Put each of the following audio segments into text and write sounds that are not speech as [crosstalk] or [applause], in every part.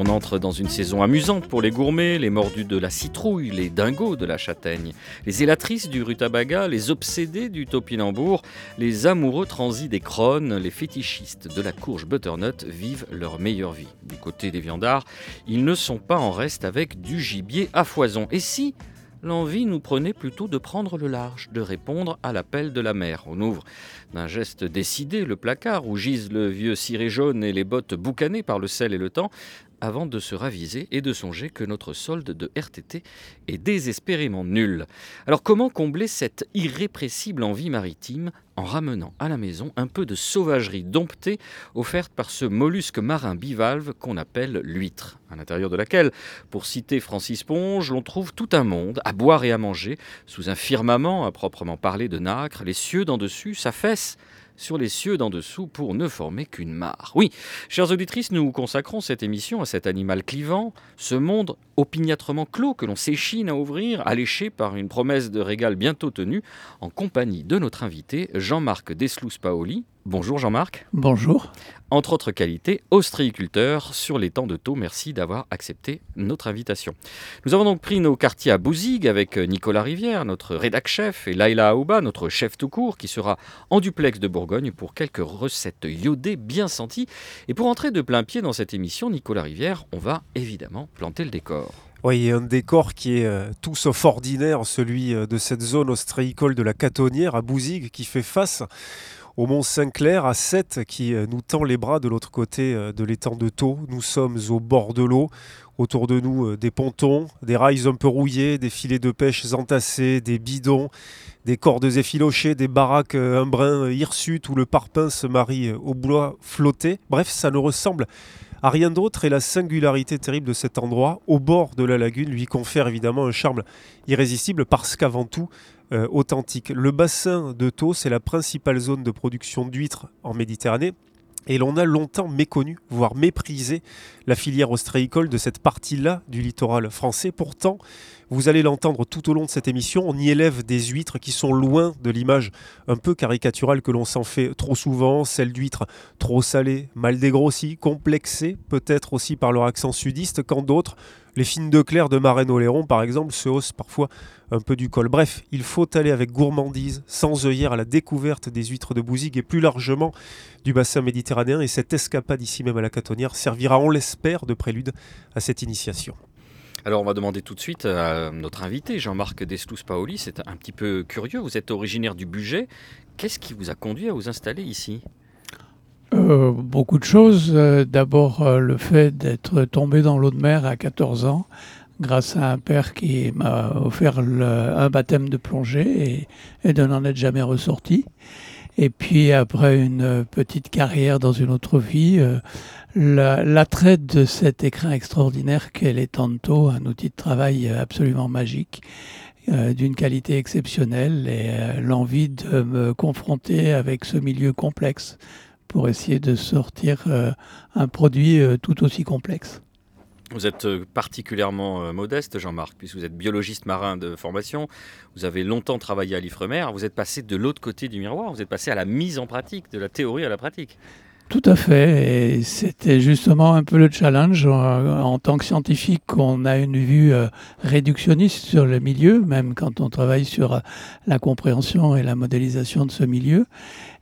On entre dans une saison amusante pour les gourmets, les mordus de la citrouille, les dingos de la châtaigne, les élatrices du rutabaga, les obsédés du topinambour, les amoureux transis des crônes, les fétichistes de la courge butternut vivent leur meilleure vie. Du côté des viandards, ils ne sont pas en reste avec du gibier à foison. Et si l'envie nous prenait plutôt de prendre le large, de répondre à l'appel de la mer? On ouvre d'un geste décidé le placard où gisent le vieux ciré jaune et les bottes boucanées par le sel et le temps, avant de se raviser et de songer que notre solde de RTT est désespérément nul. Alors comment combler cette irrépressible envie maritime en ramenant à la maison un peu de sauvagerie domptée offerte par ce mollusque marin bivalve qu'on appelle l'huître, à l'intérieur de laquelle, pour citer Francis Ponge, l'on trouve tout un monde à boire et à manger, sous un firmament à proprement parler de nacre, les cieux d'en dessus s'affaissent sur les cieux d'en dessous pour ne former qu'une mare. Oui, chères auditrices, nous consacrons cette émission à cet animal clivant, ce monde opiniâtrement clos que l'on s'échine à ouvrir, alléché par une promesse de régal bientôt tenue, en compagnie de notre invité Jean-Marc Deslous-Paoli, Bonjour Jean-Marc. Bonjour. Entre autres qualités, ostréiculteur sur les temps de taux. Merci d'avoir accepté notre invitation. Nous avons donc pris nos quartiers à Bouzigues avec Nicolas Rivière, notre rédac chef, et Laila Aouba, notre chef tout court, qui sera en duplex de Bourgogne pour quelques recettes iodées bien senties. Et pour entrer de plein pied dans cette émission, Nicolas Rivière, on va évidemment planter le décor. Oui, un décor qui est euh, tout sauf ordinaire, celui euh, de cette zone ostréicole de la Catonnière à Bouzigues, qui fait face au Mont Saint-Clair, à 7, qui euh, nous tend les bras de l'autre côté euh, de l'étang de Thau. Nous sommes au bord de l'eau. Autour de nous, euh, des pontons, des rails un peu rouillés, des filets de pêche entassés, des bidons, des cordes effilochées, des baraques un brin hirsutes où le parpaing se marie au bois flotté. Bref, ça ne ressemble à rien d'autre et la singularité terrible de cet endroit, au bord de la lagune, lui confère évidemment un charme irrésistible parce qu'avant tout, euh, authentique. Le bassin de Thau, c'est la principale zone de production d'huîtres en Méditerranée. Et l'on a longtemps méconnu, voire méprisé, la filière ostréicole de cette partie-là du littoral français. Pourtant, vous allez l'entendre tout au long de cette émission, on y élève des huîtres qui sont loin de l'image un peu caricaturale que l'on s'en fait trop souvent, celle d'huîtres trop salées, mal dégrossies, complexées, peut-être aussi par leur accent sudiste, quand d'autres, les fines de clair de Marraine Oléron par exemple, se haussent parfois un peu du col. Bref, il faut aller avec gourmandise, sans œillère, à la découverte des huîtres de Bouzigues et plus largement du bassin méditerranéen. Et cette escapade ici même à la Catonnière servira, on l'espère, de prélude à cette initiation. Alors on va demander tout de suite à notre invité, Jean-Marc Deslous Paoli, c'est un petit peu curieux, vous êtes originaire du budget, qu'est-ce qui vous a conduit à vous installer ici? Euh, beaucoup de choses. Euh, D'abord, euh, le fait d'être tombé dans l'eau de mer à 14 ans, grâce à un père qui m'a offert un baptême de plongée et, de n'en être jamais ressorti. Et puis, après une petite carrière dans une autre vie, l'attrait de cet écrin extraordinaire qu'est les Tanto, un outil de travail absolument magique, d'une qualité exceptionnelle, et l'envie de me confronter avec ce milieu complexe pour essayer de sortir euh, un produit euh, tout aussi complexe. Vous êtes euh, particulièrement modeste, Jean-Marc, puisque vous êtes biologiste marin de formation. Vous avez longtemps travaillé à l'Ifremer. Vous êtes passé de l'autre côté du miroir. Vous êtes passé à la mise en pratique, de la théorie à la pratique. Tout à fait. Et c'était justement un peu le challenge. En tant que scientifique, on a une vue réductionniste sur le milieu, même quand on travaille sur la compréhension et la modélisation de ce milieu.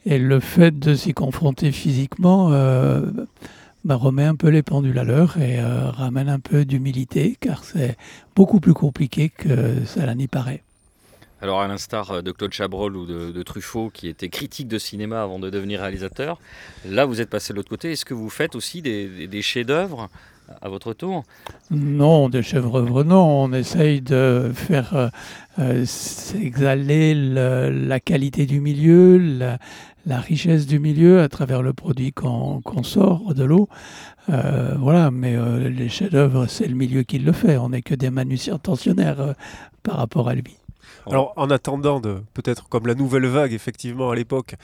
Et le fait de s'y confronter physiquement euh, bah, remet un peu les pendules à l'heure et euh, ramène un peu d'humilité, car c'est beaucoup plus compliqué que cela n'y paraît. Alors, à l'instar de Claude Chabrol ou de, Truffaut, qui était critique de cinéma avant de devenir réalisateur, là, vous êtes passé de l'autre côté. Est-ce que vous faites aussi des chefs-d'œuvre à votre tour Non, des chèvres non. On essaye de faire exhaler la qualité du milieu, la, richesse du milieu à travers le produit qu'on sort de l'eau. voilà, mais les chefs-d'œuvre, c'est le milieu qui le fait. On n'est que des manutentionnaires par rapport à lui. Alors, en attendant de, peut-être comme la nouvelle vague, effectivement, à l'époque,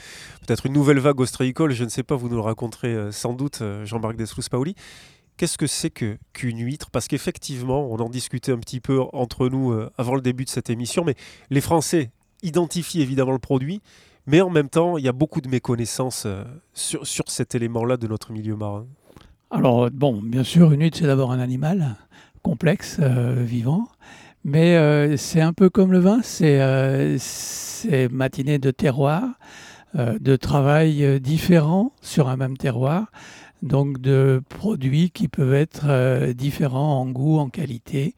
peut-être une nouvelle vague ostréicole, je ne sais pas, vous nous le raconterez euh, sans doute, euh, Jean-Marc Deslous-Paoli. Qu'est-ce que c'est qu'une huître? Parce qu'effectivement, on en discutait un petit peu entre nous euh, avant le début de cette émission, mais les Français identifient évidemment le produit, mais en même temps, il y a beaucoup de méconnaissances sur, sur cet élément-là de notre milieu marin. Alors, bon, bien sûr, une huître, c'est d'abord un animal complexe, vivant. Mais euh, c'est un peu comme le vin, c'est euh, matinée de terroir, euh, de travail différent sur un même terroir, donc de produits qui peuvent être différents en goût, en qualité.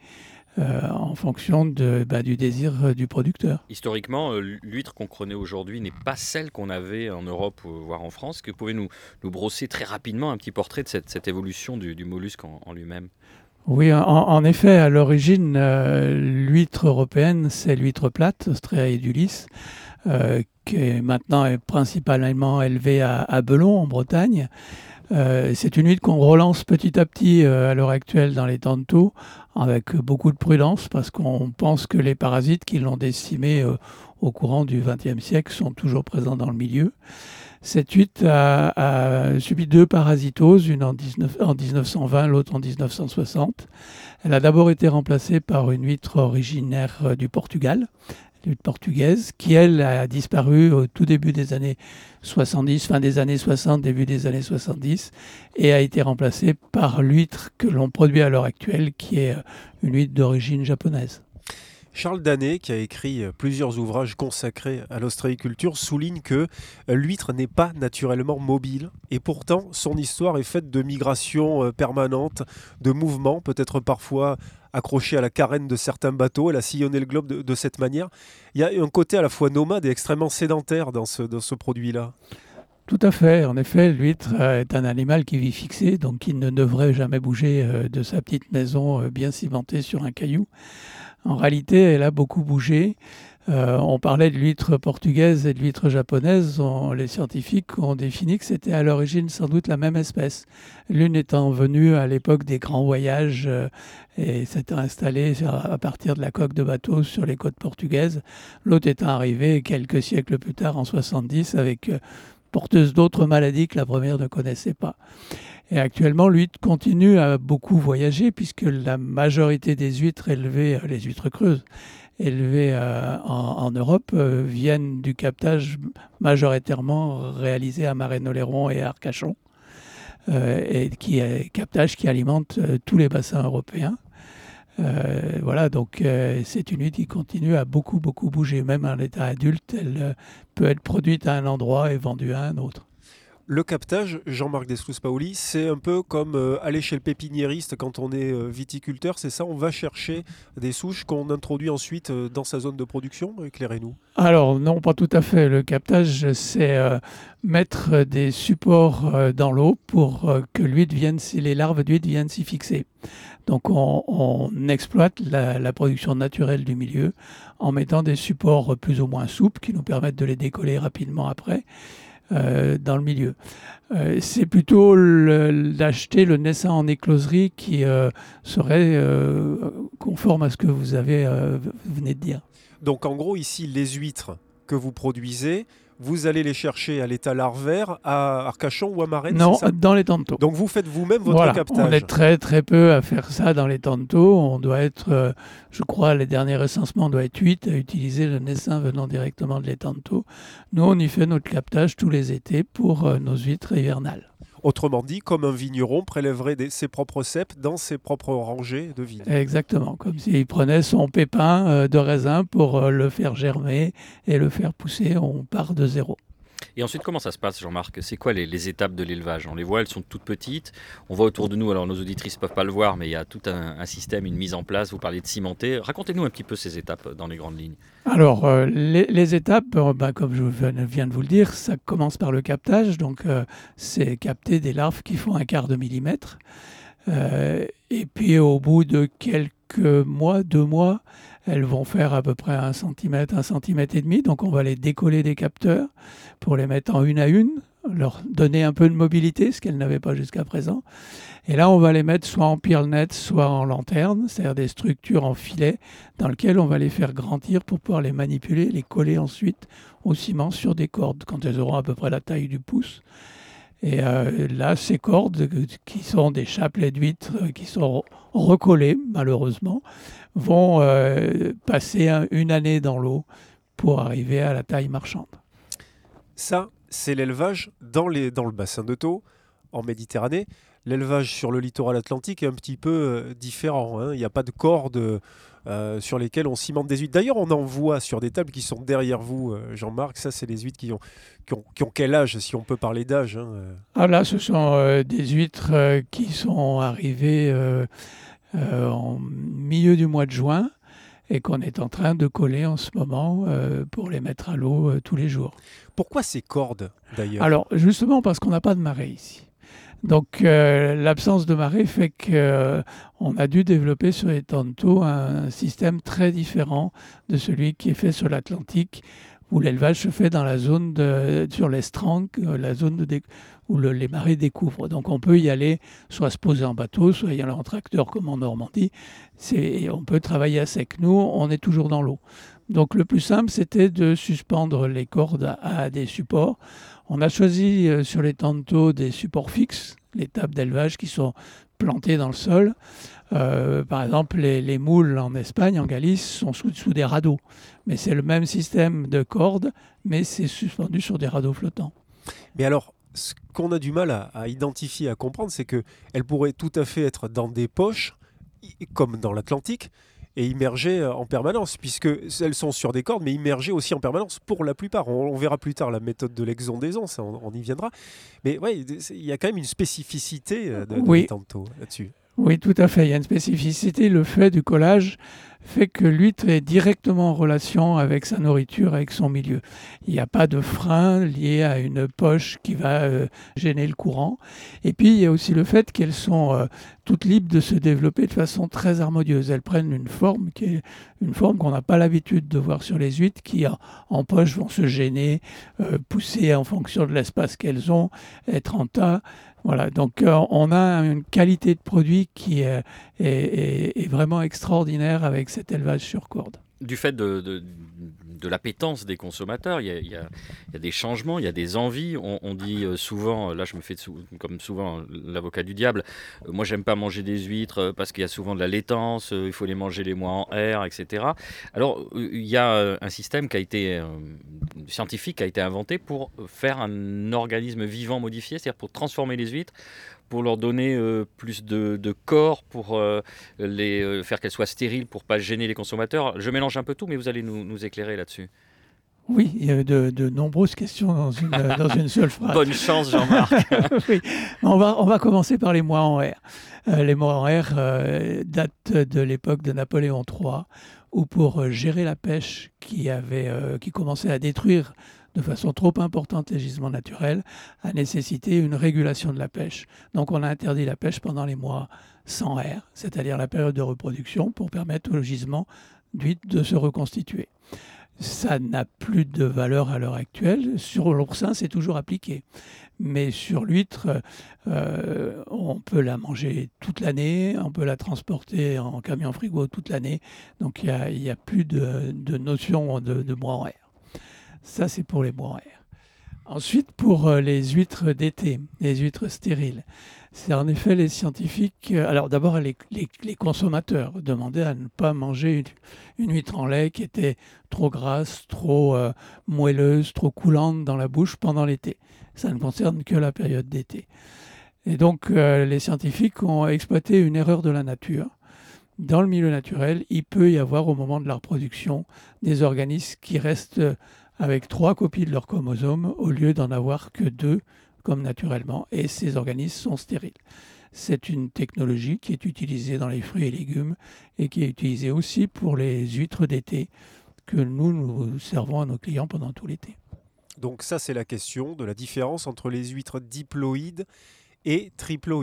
en fonction de, bah, du désir du producteur. Historiquement, l'huître qu'on connaît aujourd'hui n'est pas celle qu'on avait en Europe, voire en France. Que vous pouvez nous, nous brosser très rapidement un petit portrait de cette, cette évolution du, du mollusque en, en lui-même? Oui, en, effet, à l'origine, euh, l'huître européenne, c'est l'huître plate, Ostrea edulis, euh, qui est maintenant est principalement élevée à, Belon, en Bretagne. Euh, c'est une huître qu'on relance petit à petit à l'heure actuelle dans les tantos, avec beaucoup de prudence, parce qu'on pense que les parasites qui l'ont décimée au courant du XXe siècle sont toujours présents dans le milieu. Cette huître a, subi deux parasitoses, une en, 1920, l'autre en 1960. Elle a d'abord été remplacée par une huître originaire euh, du Portugal, l'huître portugaise, qui elle a disparu au tout début des années 70, fin des années 60, début des années 70, et a été remplacée par l'huître que l'on produit à l'heure actuelle, qui est euh, une huître d'origine japonaise. Charles Danet, qui a écrit euh, plusieurs ouvrages consacrés à l'ostréiculture, souligne que euh, l'huître n'est pas naturellement mobile et pourtant son histoire est faite de migrations permanentes, de mouvements, peut-être parfois accrochés à la carène de certains bateaux. Elle a sillonné le globe de, cette manière. Il y a un côté à la fois nomade et extrêmement sédentaire dans ce, dans ce produit-là. Tout à fait. En effet, l'huître est un animal qui vit fixé, donc il ne devrait jamais bouger de sa petite maison bien cimentée sur un caillou. En réalité, elle a beaucoup bougé. Euh, on parlait de l'huître portugaise et de l'huître japonaise. les scientifiques ont défini que c'était à l'origine sans doute la même espèce. L'une étant venue à l'époque des grands voyages euh, et s'étant installée à partir de la coque de bateau sur les côtes portugaises. L'autre étant arrivée quelques siècles plus tard, en 70, avec euh, porteuse d'autres maladies que la première ne connaissait pas. Et actuellement, l'huître continue à beaucoup voyager puisque la majorité des huîtres élevées, les huîtres creuses, élevées euh, en, Europe, euh, viennent du captage majoritairement réalisé à Marais-Noléron et à Arcachon, et qui est captage qui alimente tous les bassins européens. voilà, donc c'est une huître qui continue à beaucoup, beaucoup bouger. Même en état adulte, elle peut être produite à un endroit et vendue à un autre. Le captage, Jean-Marc Deslous-Paoli, c'est un peu comme euh, aller chez le pépiniériste quand on est euh, viticulteur, c'est ça On va chercher des souches qu'on introduit ensuite euh, dans sa zone de production Éclairez-nous. Alors non, pas tout à fait. Le captage, c'est mettre des supports dans l'eau pour que l'huile vienne, les larves d'huile viennent s'y fixer. Donc on, exploite la, production naturelle du milieu en mettant des supports plus ou moins souples qui nous permettent de les décoller rapidement après euh, dans le milieu. Euh, c'est plutôt d'acheter le naissin en écloserie qui euh, serait conforme à ce que vous avez vous venez de dire. Donc en gros ici les huîtres que vous produisez, vous allez les chercher à l'état larvaire, à Arcachon ou à Marennes Non, dans les tantos. Donc vous faites vous-même votre captage On est très très peu à faire ça dans les tantos. On doit être, euh, je crois, les derniers recensements doivent être 8 à utiliser le naissin venant directement de l'étanto. Nous, on y fait notre captage tous les étés pour euh, nos huîtres hivernales. Autrement dit, comme un vigneron prélèverait ses propres cèpes dans ses propres rangées de vignes. Exactement, comme s'il prenait son pépin euh, de raisin pour euh, le faire germer et le faire pousser, on part de zéro. Et ensuite, comment ça se passe, Jean-Marc? C'est quoi les, étapes de l'élevage? On les voit, elles sont toutes petites. On voit autour de nous, alors nos auditrices ne peuvent pas le voir, mais il y a tout un, système, une mise en place. Vous parliez de cimenter. Racontez-nous un petit peu ces étapes dans les grandes lignes. Alors, euh, les, étapes, euh, bah, comme je viens de vous le dire, ça commence par le captage. Donc, euh, c'est capter des larves qui font un quart de millimètre. et puis au bout de quelques mois, deux mois, elles vont faire à peu près un centimètre, un centimètre et demi. Donc on va les décoller des capteurs pour les mettre en une à une, leur donner un peu de mobilité, ce qu'elles n'avaient pas jusqu'à présent. Et là, on va les mettre soit en net, soit en lanterne, c'est-à-dire des structures en filet dans lesquelles on va les faire grandir pour pouvoir les manipuler, les coller ensuite au ciment sur des cordes quand elles auront à peu près la taille du pouce. Et euh, là, ces cordes, qui sont des chapelets d'huîtres euh, qui sont recollés, malheureusement, vont euh, passer une année dans l'eau pour arriver à la taille marchande. Ça, c'est l'élevage dans, dans le bassin de Thau, en Méditerranée. L'élevage sur le littoral atlantique est un petit peu différent. Hein. Il n'y a pas de cordes euh, sur lesquels on cimente des huîtres. D'ailleurs, on en voit sur des tables qui sont derrière vous, euh, Jean-Marc. Ça, c'est les huîtres qui ont, qui ont, quel âge, si on peut parler d'âge hein, euh Ah là, ce sont des huîtres qui sont arrivées en milieu du mois de juin et qu'on est en train de coller en ce moment pour les mettre à l'eau tous les jours. Pourquoi ces cordes d'ailleurs? Alors justement parce qu'on n'a pas de marée ici. Donc euh, l'absence de marée fait qu'on euh, a dû développer sur les Tanto un, système très différent de celui qui est fait sur l'Atlantique, où l'élevage se fait dans la zone de, sur l'estranque, euh, la zone de où les marées découvrent. Donc on peut y aller, soit se poser en bateau, soit y aller en tracteur comme en Normandie. On peut travailler à sec. Nous, on est toujours dans l'eau. Donc le plus simple, c'était de suspendre les cordes à des supports on a choisi euh, sur les tantos des supports fixes, les tables d'élevage qui sont plantées dans le sol. Euh, par exemple, les, moules en Espagne, en Galice, sont sous, des radeaux. Mais c'est le même système de cordes, mais c'est suspendu sur des radeaux flottants. Mais alors, ce qu'on a du mal à, à identifier, à comprendre, c'est qu'elles pourraient tout à fait être dans des poches, comme dans l'Atlantique, et immergées euh, en permanence, puisque elles sont sur des cordes, mais immergées aussi en permanence pour la plupart. On, verra plus tard la méthode de l'exondaison, ça on, y viendra. Mais ouais, il y a quand même une spécificité euh, de, oui. là-dessus. Oui, tout à fait. Il y a une spécificité. Le fait du collage fait que l'huître est directement en relation avec sa nourriture, avec son milieu. Il n'y a pas de frein lié à une poche qui va euh, gêner le courant. Et puis, il y a aussi le fait qu'elles sont euh, toutes libres de se développer de façon très harmonieuse. Elles prennent une forme qui est une forme qu'on n'a pas l'habitude de voir sur les huîtres, qui en, poche vont se gêner, euh, pousser en fonction de l'espace qu'elles ont, être en tas. Voilà, donc on a une qualité de produit qui est, vraiment extraordinaire avec cet élevage sur corde. Du fait de, de l'appétence des consommateurs, il y, a, des changements, il y a des envies. On, dit euh, souvent, là je me fais comme souvent l'avocat du diable, euh, moi j'aime pas manger des huîtres euh, parce qu'il y a souvent de la laitance, il faut les manger les mois en air, etc. Alors il y a un système qui a été scientifique, qui a été inventé pour faire un organisme vivant modifié, c'est-à-dire pour transformer les huîtres pour leur donner euh, plus de, corps, pour euh, les, euh, faire qu'elles soient stériles, pour pas gêner les consommateurs. Je mélange un peu tout, mais vous allez nous, éclairer là-dessus. Oui, il y a de, nombreuses questions dans une, [laughs] dans une seule phrase. Bonne chance, Jean-Marc. [laughs] oui. on, va, on va commencer par les mois en R. les mois en R datent de l'époque de Napoléon III, où pour gérer la pêche qui, avait, qui commençait à détruire de façon trop importante les gisements naturels, a nécessité une régulation de la pêche. Donc on a interdit la pêche pendant les mois sans air, c'est-à-dire la période de reproduction, pour permettre aux gisements d'huîtres de se reconstituer. Ça n'a plus de valeur à l'heure actuelle. Sur l'oursin, c'est toujours appliqué. Mais sur l'huître, euh, on peut la manger toute l'année, on peut la transporter en camion frigo toute l'année. Donc il n'y a, plus de, notion de, de mois en air. Ça, c'est pour les air. Ensuite, pour euh, les huîtres d'été, les huîtres stériles, c'est en effet les scientifiques. Euh, alors d'abord, les, consommateurs demandaient à ne pas manger une, huître en lait qui était trop grasse, trop euh, moelleuse, trop coulante dans la bouche pendant l'été. Ça ne concerne que la période d'été. Et donc, les scientifiques ont exploité une erreur de la nature. Dans le milieu naturel, il peut y avoir au moment de la reproduction des organismes qui restent avec trois copies de leurs chromosomes au lieu d'en avoir que deux comme naturellement, et ces organismes sont stériles. C'est une technologie qui est utilisée dans les fruits et légumes et qui est utilisée aussi pour les huîtres d'été que nous, nous servons à nos clients pendant tout l'été. Donc ça, c'est la question de la différence entre les huîtres diploïdes et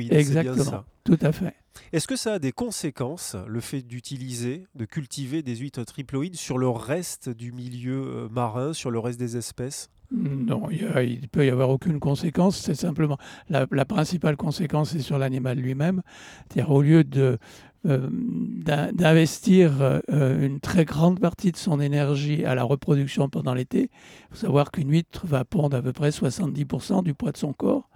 bien Exactement. ça. Tout à fait. Est-ce que ça a des conséquences, le fait d'utiliser, de cultiver des huîtres triploïdes sur le reste du milieu euh, marin, sur le reste des espèces? Non, il ne peut y avoir aucune conséquence. C'est simplement la, la principale conséquence, c'est sur l'animal lui-même. C'est-à-dire au lieu de euh, d'in- d'investir euh, une très grande partie de son énergie à la reproduction pendant l'été, il faut savoir qu'une huître va pondre à peu près 70% du poids de son corps,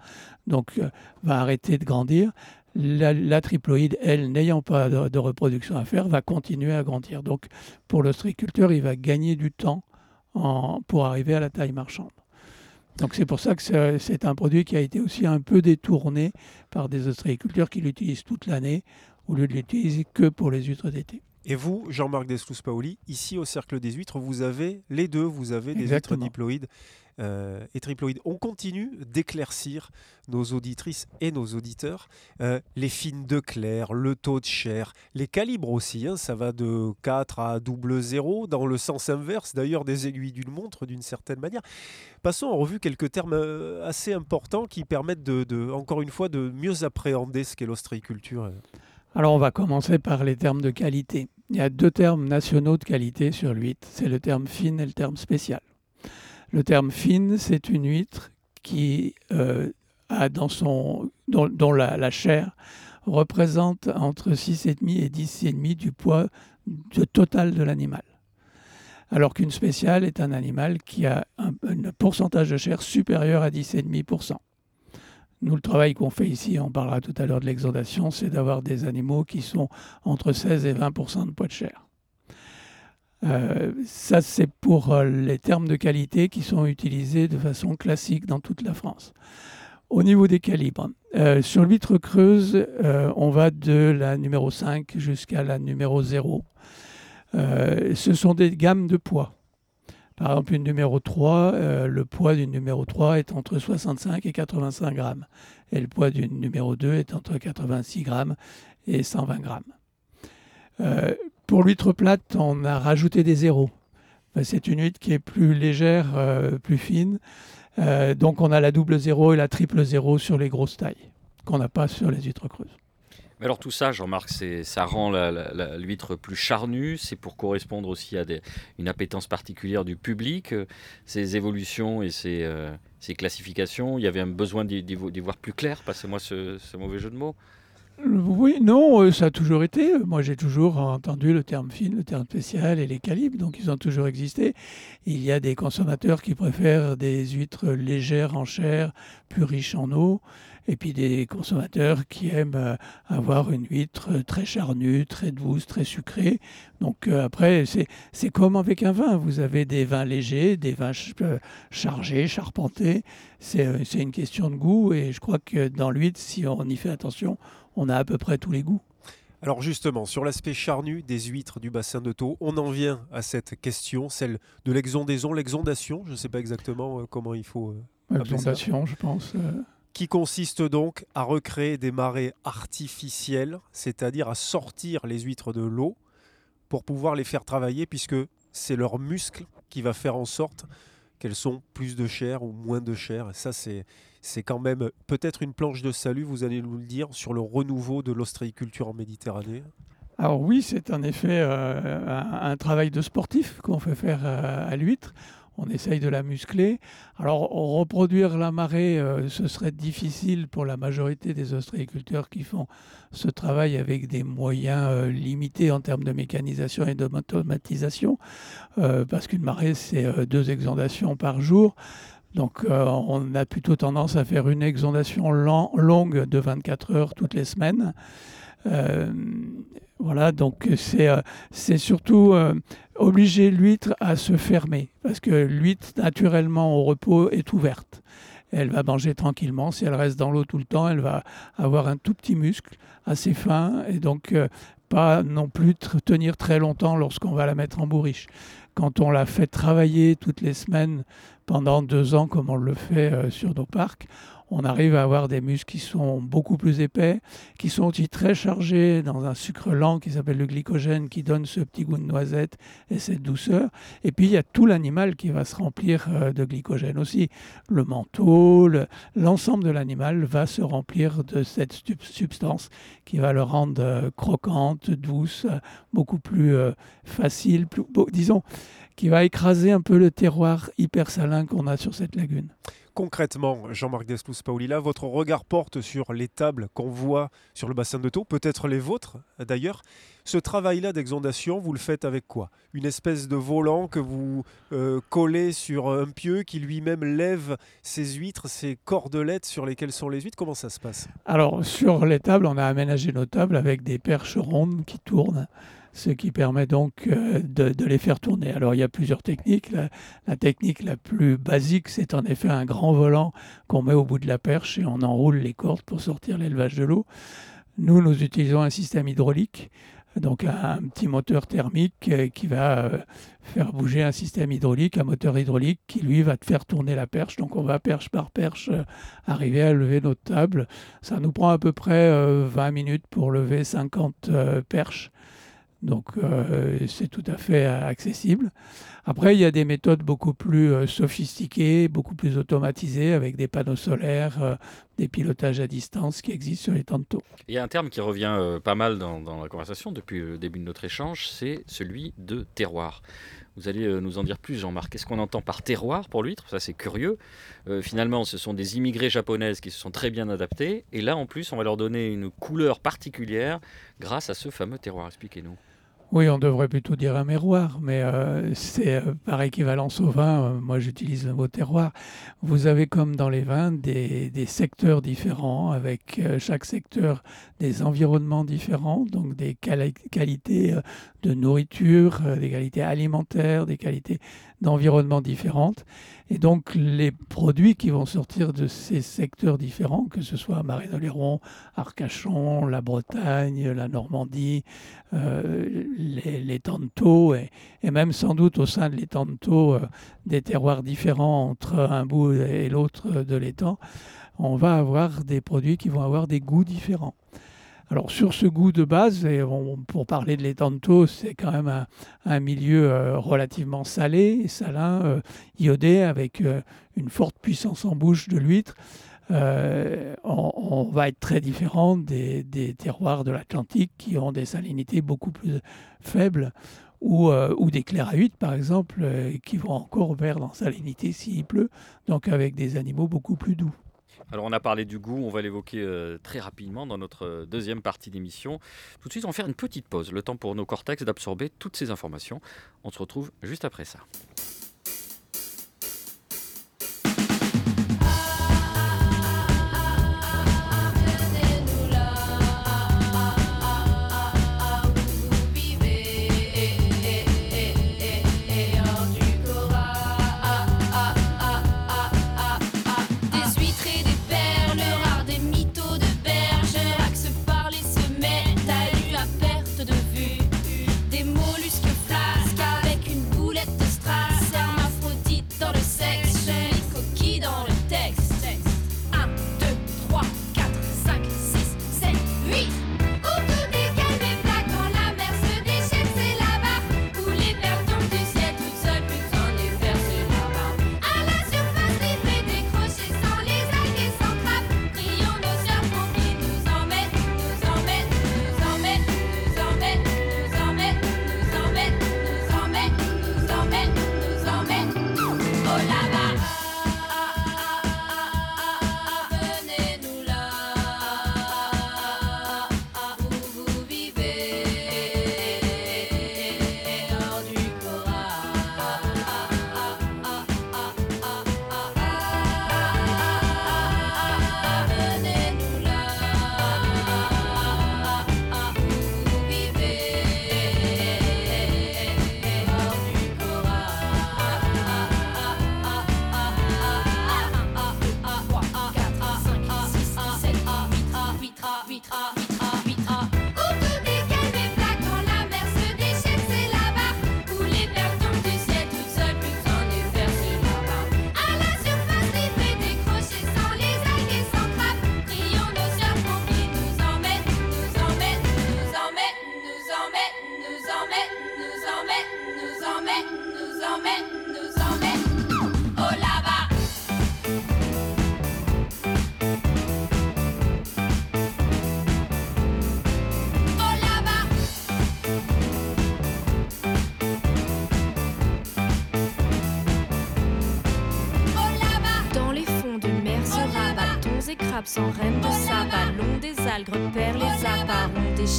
donc euh, va arrêter de grandir. La, triploïde, elle, n'ayant pas de, reproduction à faire, va continuer à grandir. Donc pour l'ostréiculteur, il va gagner du temps pour arriver à la taille marchande. Donc c'est pour ça que c'est un produit qui a été aussi un peu détourné par des ostréiculteurs qui l'utilisent toute l'année au lieu de l'utiliser que pour les huîtres d'été. Et vous, Jean-Marc Deslous-Paoli, ici au Cercle des Huîtres, vous avez les deux, vous avez des huîtres diploïdes euh, et triploïdes. On continue d'éclaircir nos auditrices et nos auditeurs. Euh, les fines de clair, le taux de chair, les calibres aussi, hein, ça va de 4 à double 0, dans le sens inverse d'ailleurs des aiguilles d'une montre d'une certaine manière. Passons en revue quelques termes euh, assez importants qui permettent de, de- encore une fois de mieux appréhender ce qu'est l'ostréiculture. Alors on va commencer par les termes de qualité. Il y a deux termes nationaux de qualité sur l'huître, c'est le terme fine et le terme spécial. Le terme fine, c'est une huître qui euh, dans son, dont, la, chair représente entre 6,5 et 10,5 du poids total de l'animal. Alors qu'une spéciale est un animal qui a un, un pourcentage de chair supérieur à 10,5%. Nous, le travail qu'on fait ici, on parlera tout à l'heure de l'exondation, c'est d'avoir des animaux qui sont entre 16 et 20% de poids de chair. Euh, ça, c'est pour euh, les termes de qualité qui sont utilisés de façon classique dans toute la France. Au niveau des calibres, euh, sur l'huître creuse, on va de la numéro 5 jusqu'à la numéro 0. Euh, ce sont des gammes de poids. Par exemple, une numéro 3, euh, le poids d'une numéro 3 est entre 65 et 85 grammes. Et le poids d'une numéro 2 est entre 86 grammes et 120 grammes. Euh, pour l'huître plate, on a rajouté des zéros. C'est une huître qui est plus légère, euh, plus fine. Donc on a la double zéro et la triple zéro sur les grosses tailles, qu'on n'a pas sur les huîtres creuses. Mais alors tout ça, Jean-Marc, ça rend l'huître plus charnue, c'est pour correspondre aussi à une appétence particulière du public, euh, ces évolutions et ces, euh, ces classifications. Il y avait un besoin d'y d'y vo- d'y voir plus clair, passez-moi ce, ce mauvais jeu de mots. Oui, non, euh, ça a toujours été. Moi, j'ai toujours entendu le terme fine, le terme spécial et les calibres, donc ils ont toujours existé. Il y a des consommateurs qui préfèrent des huîtres légères en chair, plus riches en eau, et puis des consommateurs qui aiment euh, avoir une huître très charnue, très douce, très sucrée. Donc euh, après, c'est comme avec un vin. Vous avez des vins légers, des vins ch- euh, chargés, charpentés. C'est euh, une question de goût, et je crois que dans l'huître, si on y fait attention, on a à peu près tous les goûts. Alors justement, sur l'aspect charnu des huîtres du bassin de Thau, on en vient à cette question, celle de l'exondaison, l'exondation, je ne sais pas exactement euh, comment il faut... euh. L'exondation, je pense. Qui consiste donc à recréer des marées artificielles, c'est-à-dire à sortir les huîtres de l'eau pour pouvoir les faire travailler, puisque c'est leur muscle qui va faire en sorte qu'elles sont plus de chair ou moins de chair. Et ça, c'est, c'est quand même peut-être une planche de salut, vous allez nous le dire, sur le renouveau de l'ostréiculture en Méditerranée. Alors oui, c'est en effet euh, un, un travail de sportif qu'on fait faire euh, à l'huître. On essaye de la muscler. Alors reproduire la marée, euh, ce serait difficile pour la majorité des ostréiculteurs qui font ce travail avec des moyens euh, limités en termes de mécanisation et d'automatisation, euh, parce qu'une marée, c'est deux exondations par jour. Donc on a plutôt tendance à faire une exondation longue de 24 heures toutes les semaines. Voilà, donc c'est euh, c'est surtout euh, obliger l'huître à se fermer, parce que l'huître, naturellement, au repos, est ouverte. Elle va manger tranquillement. Si elle reste dans l'eau tout le temps, elle va avoir un tout petit muscle assez fin, et donc euh, pas non plus tenir très longtemps lorsqu'on va la mettre en bourriche. quand on l'a fait travailler toutes les semaines pendant deux ans, comme on le fait euh, sur nos parcs, on arrive à avoir des muscles qui sont beaucoup plus épais, qui sont aussi très chargés dans un sucre lent qui s'appelle le glycogène, qui donne ce petit goût de noisette et cette douceur. Et puis il y a tout l'animal qui va se remplir euh, de glycogène aussi. Le manteau, l'ensemble de l'animal va se remplir de cette substance qui va le rendre euh, croquante, douce, beaucoup plus euh, facile, disons, qui va écraser un peu le terroir hyper salin qu'on a sur cette lagune concrètement, Jean-Marc Deslous Paulila, votre regard porte sur les tables qu'on voit sur le bassin de Thau, peut-être les vôtres d'ailleurs. Ce travail-là d'exondation, vous le faites avec quoi? Une espèce de volant que vous euh, collez sur un pieu qui lui-même lève ses huîtres, ses cordelettes sur lesquelles sont les huîtres? Comment ça se passe? Alors, sur les tables, on a aménagé nos tables avec des perches rondes qui tournent ce qui permet donc euh, de, les faire tourner. Alors il y a plusieurs techniques. La, technique la plus basique, c'est en effet un grand volant qu'on met au bout de la perche et on enroule les cordes pour sortir l'élevage de l'eau. Nous, nous utilisons un système hydraulique, donc un, petit moteur thermique euh, qui va euh, faire bouger un système hydraulique, un moteur hydraulique qui lui va faire tourner la perche. Donc on va perche par perche arriver à lever notre table. Ça nous prend à peu près 20 minutes pour lever 50 perches. Donc euh, c'est tout à fait accessible. Après, il y a des méthodes beaucoup plus euh, sophistiquées, beaucoup plus automatisées, avec des panneaux solaires, euh, des pilotages à distance qui existent sur les tantôt. Il y a un terme qui revient pas mal dans, la conversation depuis le début de notre échange, c'est celui de terroir. Vous allez nous en dire plus, Jean-Marc. Qu'est-ce qu'on entend par terroir pour l'huître? Ça, c'est curieux. finalement, ce sont des immigrés japonaises qui se sont très bien adaptées. Et là, en plus, on va leur donner une couleur particulière grâce à ce fameux terroir. Expliquez-nous. Oui, on devrait plutôt dire un miroir, mais euh, c'est euh, par équivalence au vin. Euh, moi, j'utilise le mot terroir. Vous avez, comme dans les vins, des, secteurs différents, avec chaque secteur des environnements différents, donc des qualités de nourriture, des qualités alimentaires, des qualités d'environnement différentes. Et donc, les produits qui vont sortir de ces secteurs différents, que ce soit Marais-Oléron, Arcachon, la Bretagne, la Normandie, euh, les, les et, même sans doute au sein de l'étang euh, des terroirs différents entre un bout et l'autre de l'étang, on va avoir des produits qui vont avoir des goûts différents. Alors sur ce goût de base, pour parler de l'étanto, c'est quand même un, milieu euh, relativement salé, salin, euh, iodé, avec euh, une forte puissance en bouche de l'huître. On, va être très différent des, terroirs de l'Atlantique qui ont des salinités beaucoup plus faibles ou, des clairs à par exemple qui vont encore vers la salinité s'il pleut, donc avec des animaux beaucoup plus doux. Alors on a parlé du goût, on va l'évoquer euh, très rapidement dans notre euh, deuxième partie d'émission. Tout de suite, on va faire une petite pause, le temps pour nos cortex d'absorber toutes ces informations. On se retrouve juste après ça.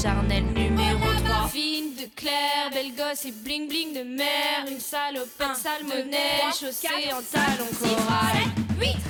Charnels numéro 3. Fine de clair, belle gosse et bling bling de mer, une salopette salmonelle, chaussée en talons corail. 8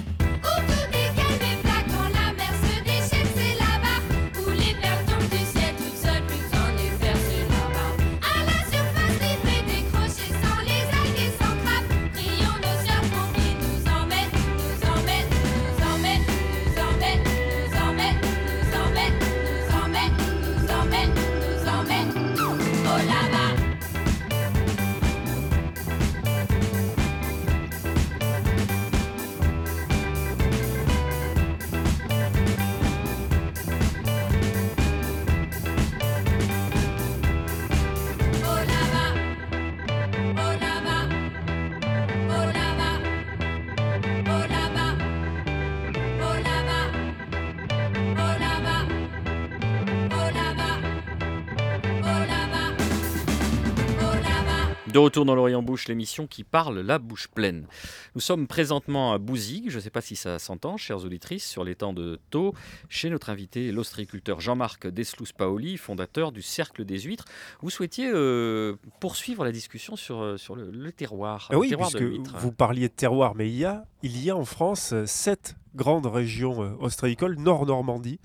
De retour dans l'Orient Bouche, l'émission qui parle la bouche pleine. Nous sommes présentement à Bouzigues, je ne sais pas si ça s'entend, chères auditrices, sur l'étang de Thau, chez notre invité, l'ostriculteur Jean-Marc Deslous-Paoli, fondateur du Cercle des Huîtres. Vous souhaitiez euh, poursuivre la discussion sur, euh, sur le, terroir. Ah oui, terroir puisque vous parliez de terroir, mais il y a, il y a en France euh, sept grandes régions ostréicoles, Nord-Normandie,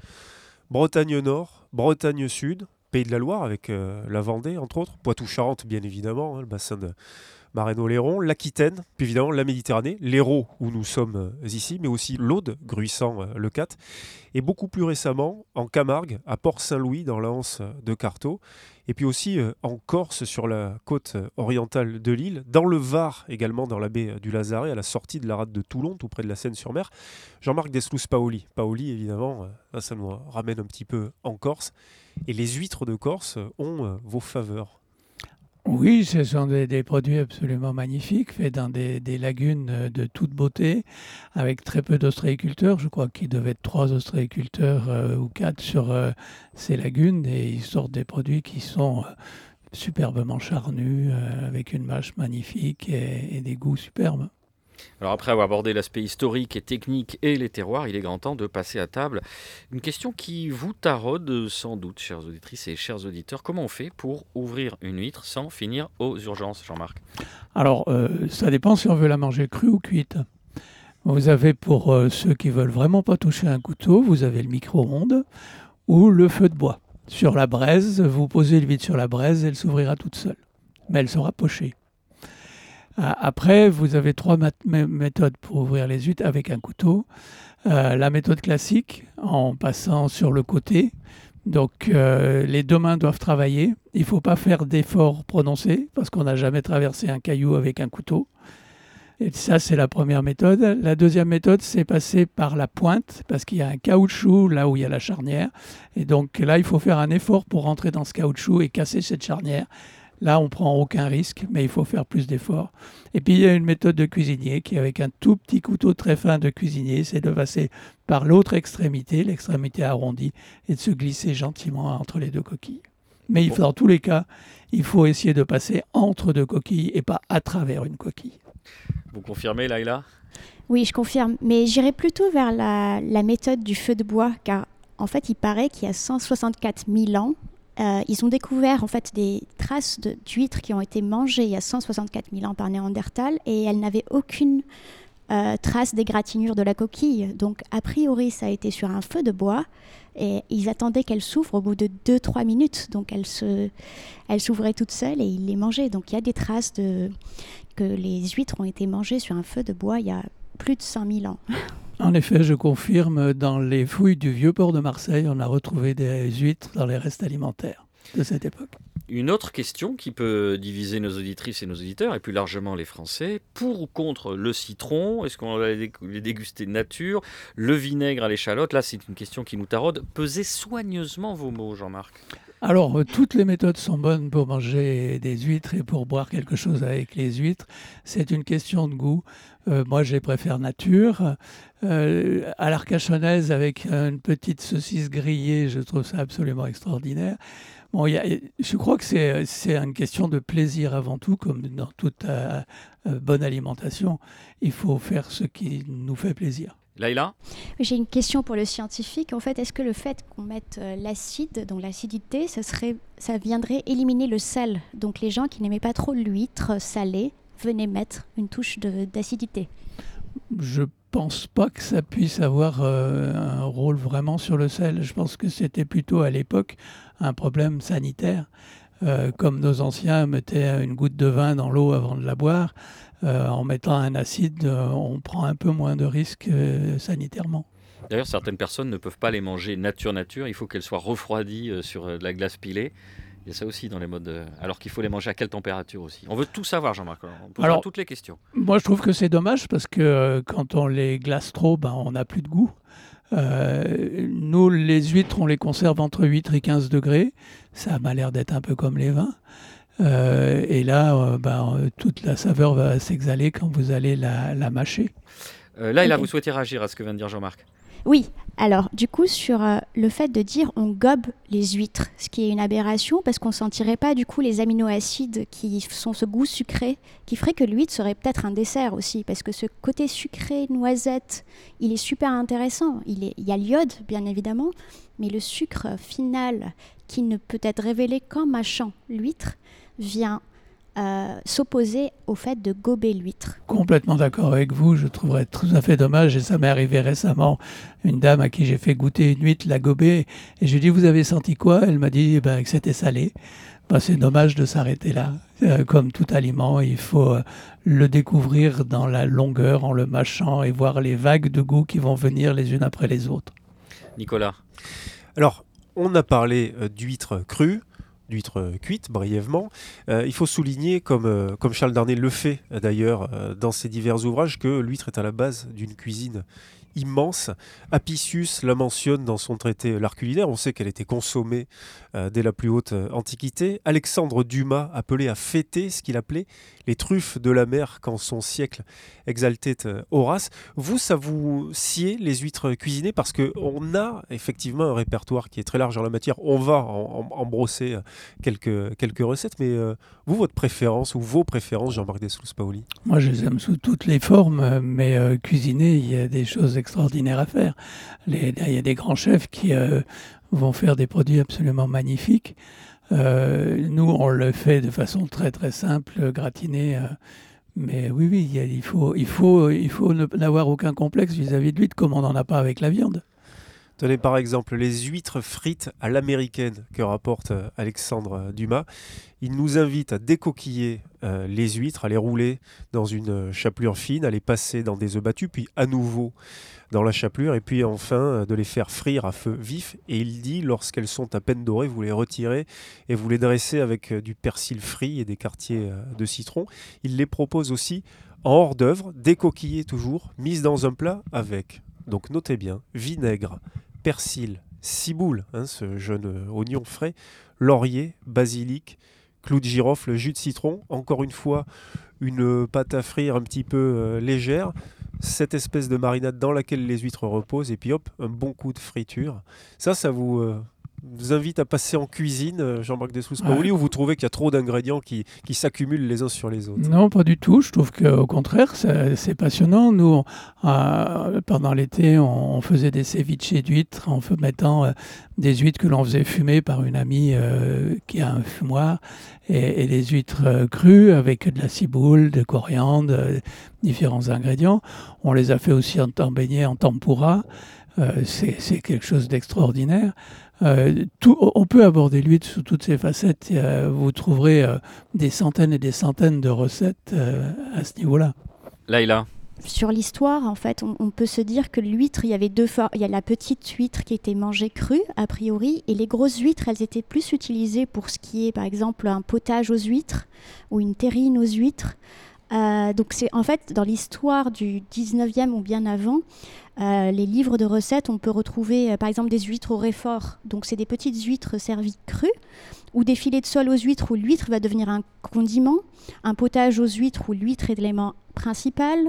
Bretagne Nord, Bretagne Sud, Pays de la Loire, avec euh, la Vendée, entre autres, Poitou-Charentes, bien évidemment, hein, le bassin de Maréno-Léron, l'Aquitaine, puis évidemment la Méditerranée, l'Hérault, où nous sommes euh, ici, mais aussi l'Aude, Gruissant, euh, le 4, et beaucoup plus récemment en Camargue, à Port-Saint-Louis, dans l'anse de Carteau, et puis aussi en Corse, sur la côte orientale de l'île, dans le Var également, dans la baie du Lazaret, à la sortie de la rade de Toulon, tout près de la Seine-sur-Mer. Jean-Marc Deslous Paoli. Paoli, évidemment, ça nous ramène un petit peu en Corse. Et les huîtres de Corse ont vos faveurs. Oui, ce sont des, produits absolument magnifiques, faits dans des, lagunes euh, de toute beauté, avec très peu d'ostréiculteurs. Je crois qu'il devait être trois ostréiculteurs euh, ou quatre sur euh, ces lagunes, et ils sortent des produits qui sont superbement charnus, avec une mâche magnifique et des goûts superbes. Alors après avoir abordé l'aspect historique et technique et les terroirs, il est grand temps de passer à table. Une question qui vous taraude sans doute, chères auditrices et chers auditeurs. Comment on fait pour ouvrir une huître sans finir aux urgences, Jean-Marc? Alors, euh, ça dépend si on veut la manger crue ou cuite. Vous avez pour euh, ceux qui veulent vraiment pas toucher un couteau, vous avez le micro-ondes ou le feu de bois. Sur la braise, vous posez l'huître sur la braise, elle s'ouvrira toute seule. Mais elle sera pochée. Euh, après, vous avez trois méthodes pour ouvrir les huîtres avec un couteau. Euh, la méthode classique, en passant sur le côté. Donc, euh, les deux mains doivent travailler. Il ne faut pas faire d'efforts prononcés parce qu'on n'a jamais traversé un caillou avec un couteau. Et ça, c'est la première méthode. La deuxième méthode, c'est passer par la pointe, parce qu'il y a un caoutchouc là où il y a la charnière. Et donc là, il faut faire un effort pour rentrer dans ce caoutchouc et casser cette charnière. Là, on prend aucun risque, mais il faut faire plus d'efforts. Et puis, il y a une méthode de cuisinier qui, avec un tout petit couteau très fin de cuisinier, c'est de passer par l'autre extrémité, l'extrémité arrondie, et de se glisser gentiment entre les deux coquilles. Mais il faut, dans tous les cas, il faut essayer de passer entre deux coquilles et pas à travers une coquille. Vous confirmez, Laïla? Oui, je confirme. Mais j'irai plutôt vers la, la méthode du feu de bois, car en fait, il paraît qu'il y a 164 000 ans, euh, ils ont découvert en fait des traces d'huîtres qui ont été mangées il y a 164 000 ans par Néandertal et elles n'avaient aucune euh, trace d'égratignure de la coquille. Donc a priori ça a été sur un feu de bois et ils attendaient qu'elle s'ouvre au bout de 2-3 minutes. Donc elle se, elle s'ouvrait toute seule et ils les mangeaient. Donc il y a des traces de que les huîtres ont été mangées sur un feu de bois il y a plus de 5000 ans. [laughs] En effet, je confirme, dans les fouilles du vieux port de Marseille, on a retrouvé des huîtres dans les restes alimentaires de cette époque. Une autre question qui peut diviser nos auditrices et nos auditeurs, et plus largement les Français, pour ou contre le citron? Est-ce qu'on va les déguster nature? Le vinaigre à l'échalote? Là, c'est une question qui nous taraude. Pesez soigneusement vos mots, Jean-Marc. Alors, euh, toutes les méthodes sont bonnes pour manger des huîtres et pour boire quelque chose avec les huîtres. C'est une question de goût. Euh, moi, je préfère nature. Euh, à l'arcachonnaise, avec une petite saucisse grillée, je trouve ça absolument extraordinaire. Bon, je crois que c'est une question de plaisir avant tout, comme dans toute bonne alimentation. Il faut faire ce qui nous fait plaisir. Laïla? J'ai une question pour le scientifique. En fait, est-ce que le fait qu'on mette euh, l'acide, donc l'acidité, ça, serait, ça viendrait éliminer le sel? Donc les gens qui n'aimaient pas trop l'huître salée venaient mettre une touche de- d'acidité. Je pense pas que ça puisse avoir euh, un rôle vraiment sur le sel. Je pense que c'était plutôt à l'époque un problème sanitaire. Euh, comme nos anciens mettaient une goutte de vin dans l'eau avant de la boire, euh, en mettant un acide, on prend un peu moins de risques sanitairement. D'ailleurs, certaines personnes ne peuvent pas les manger nature nature. Il faut qu'elles soient refroidies sur de la glace pilée. Il y a ça aussi dans les modes. euh, Alors qu'il faut les manger à quelle température aussi On veut tout savoir, Jean-Marc. On posera Alors- toutes les questions. Moi, je trouve que c'est dommage parce que euh, quand on les glace trop, ben, on n'a plus de goût. Euh, nous, les huîtres, on les conserve entre 8 et 15 degrés. Ça m'a l'air d'être un peu comme les vins. Euh, et là, euh, ben, toute la saveur va s'exhaler quand vous allez la, la mâcher. Euh, Laïla, Ok. vous souhaitez réagir à ce que vient de dire Jean-Marc Oui, alors du coup sur euh, le fait de dire on gobe les huîtres, ce qui est une aberration parce qu'on sentirait pas du coup les aminoacides qui sont ce goût sucré qui ferait que l'huître serait peut-être un dessert aussi parce que ce côté sucré noisette, il est super intéressant. Il, est, il y a l'iode bien évidemment, mais le sucre final qui ne peut être révélé qu'en mâchant l'huître vient euh, s'opposer au fait de gober l'huître. Complètement d'accord avec vous. Je trouverais tout à fait dommage. Et ça m'est arrivé récemment. Une dame à qui j'ai fait goûter une huître, la gobée. Et je lui ai dit Vous avez senti quoi? Elle m'a dit eh ben, que c'était salé. Ben, c'est dommage de s'arrêter là. Euh, comme tout aliment, il faut euh, le découvrir dans la longueur, en le mâchant et voir les vagues de goût qui vont venir les unes après les autres. Nicolas Alors, on a parlé d'huîtres crues, d'huîtres euh, cuites brièvement. Euh, il faut souligner, comme, euh, comme Charles Darnay le fait d'ailleurs dans ses divers ouvrages, que l'huître est à la base d'une cuisine immense. Apicius la mentionne dans son traité L'art culinaire. On sait qu'elle était consommée dès la plus haute antiquité. Alexandre Dumas appelait à fêter ce qu'il appelait les truffes de la mer quand son siècle exaltait euh, Horace. Vous, ça vous sied les huîtres cuisinées? Parce que on a effectivement un répertoire qui est très large en la matière. On va en, brosser euh, quelques, quelques recettes, mais euh, vous, votre préférence ou vos préférences, Jean-Marc Dessous-Paoli Moi, je les aime sous toutes les formes, mais cuisiner, il y a des choses extraordinaires à faire. Les- Il y a des grands chefs qui vont faire des produits absolument magnifiques. Euh, nous, on le fait de façon très très simple, gratiné. euh, mais oui, oui, il, faut, il faut, il faut n'avoir aucun complexe vis-à-vis de l'huître, comme on n'en a pas avec la viande. Tenez par exemple les huîtres frites à l'américaine que rapporte euh, Alexandre euh, Dumas. Il nous invite à décoquiller euh, les huîtres, à les rouler dans une chapelure fine, à les passer dans des œufs battus, puis à nouveau dans la chapelure, et puis enfin de les faire frire à feu vif. Et il dit, lorsqu'elles sont à peine dorées, vous les retirez et vous les dressez avec du persil frit et des quartiers de citron. Il les propose aussi en hors d'œuvre, décoquillées toujours, mises dans un plat avec, donc notez bien, vinaigre, persil, ciboule, hein, ce jeune euh, oignon frais, laurier, basilic, clou de girofle, jus de citron, encore une fois une euh, pâte à frire un petit peu euh, légère, cette espèce de marinade dans laquelle les huîtres reposent, et puis hop, un bon coup de friture. Ça, ça vous, vous invite à passer en cuisine, euh, Jean-Marc Dessous-Paoli, Ouais. ou vous trouvez qu'il y a trop d'ingrédients qui, qui s'accumulent les uns sur les autres? Non, pas du tout. Je trouve qu'au contraire, c'est passionnant. Nous, on- euh, pendant l'été, on, on faisait des ceviches d'huîtres en mettant euh, des huîtres que l'on faisait fumer par une amie euh, qui a un fumoir et, et des huîtres crues avec de la ciboule, de coriandre, différents ingrédients. On les a fait aussi en, en beignet, en tempura. Euh, c'est quelque chose d'extraordinaire. Euh, tout- on peut aborder l'huître sous toutes ses facettes. Euh, vous trouverez euh, des centaines et des centaines de recettes euh, à ce niveau-là. Laïla sur l'histoire, en fait, on, on peut se dire que l'huître, il y avait deux formes. Il y a la petite huître qui était mangée crue, a priori, et les grosses huîtres, elles étaient plus utilisées pour ce qui est, par exemple, un potage aux huîtres ou une terrine aux huîtres. Euh, donc c'est en fait dans l'histoire du 19e ou bien avant, euh, les livres de recettes, on peut retrouver euh, par exemple des huîtres au réfort. Donc c'est des petites huîtres servies crues ou des filets de sol aux huîtres où l'huître va devenir un condiment, un potage aux huîtres où l'huître est l'élément principal,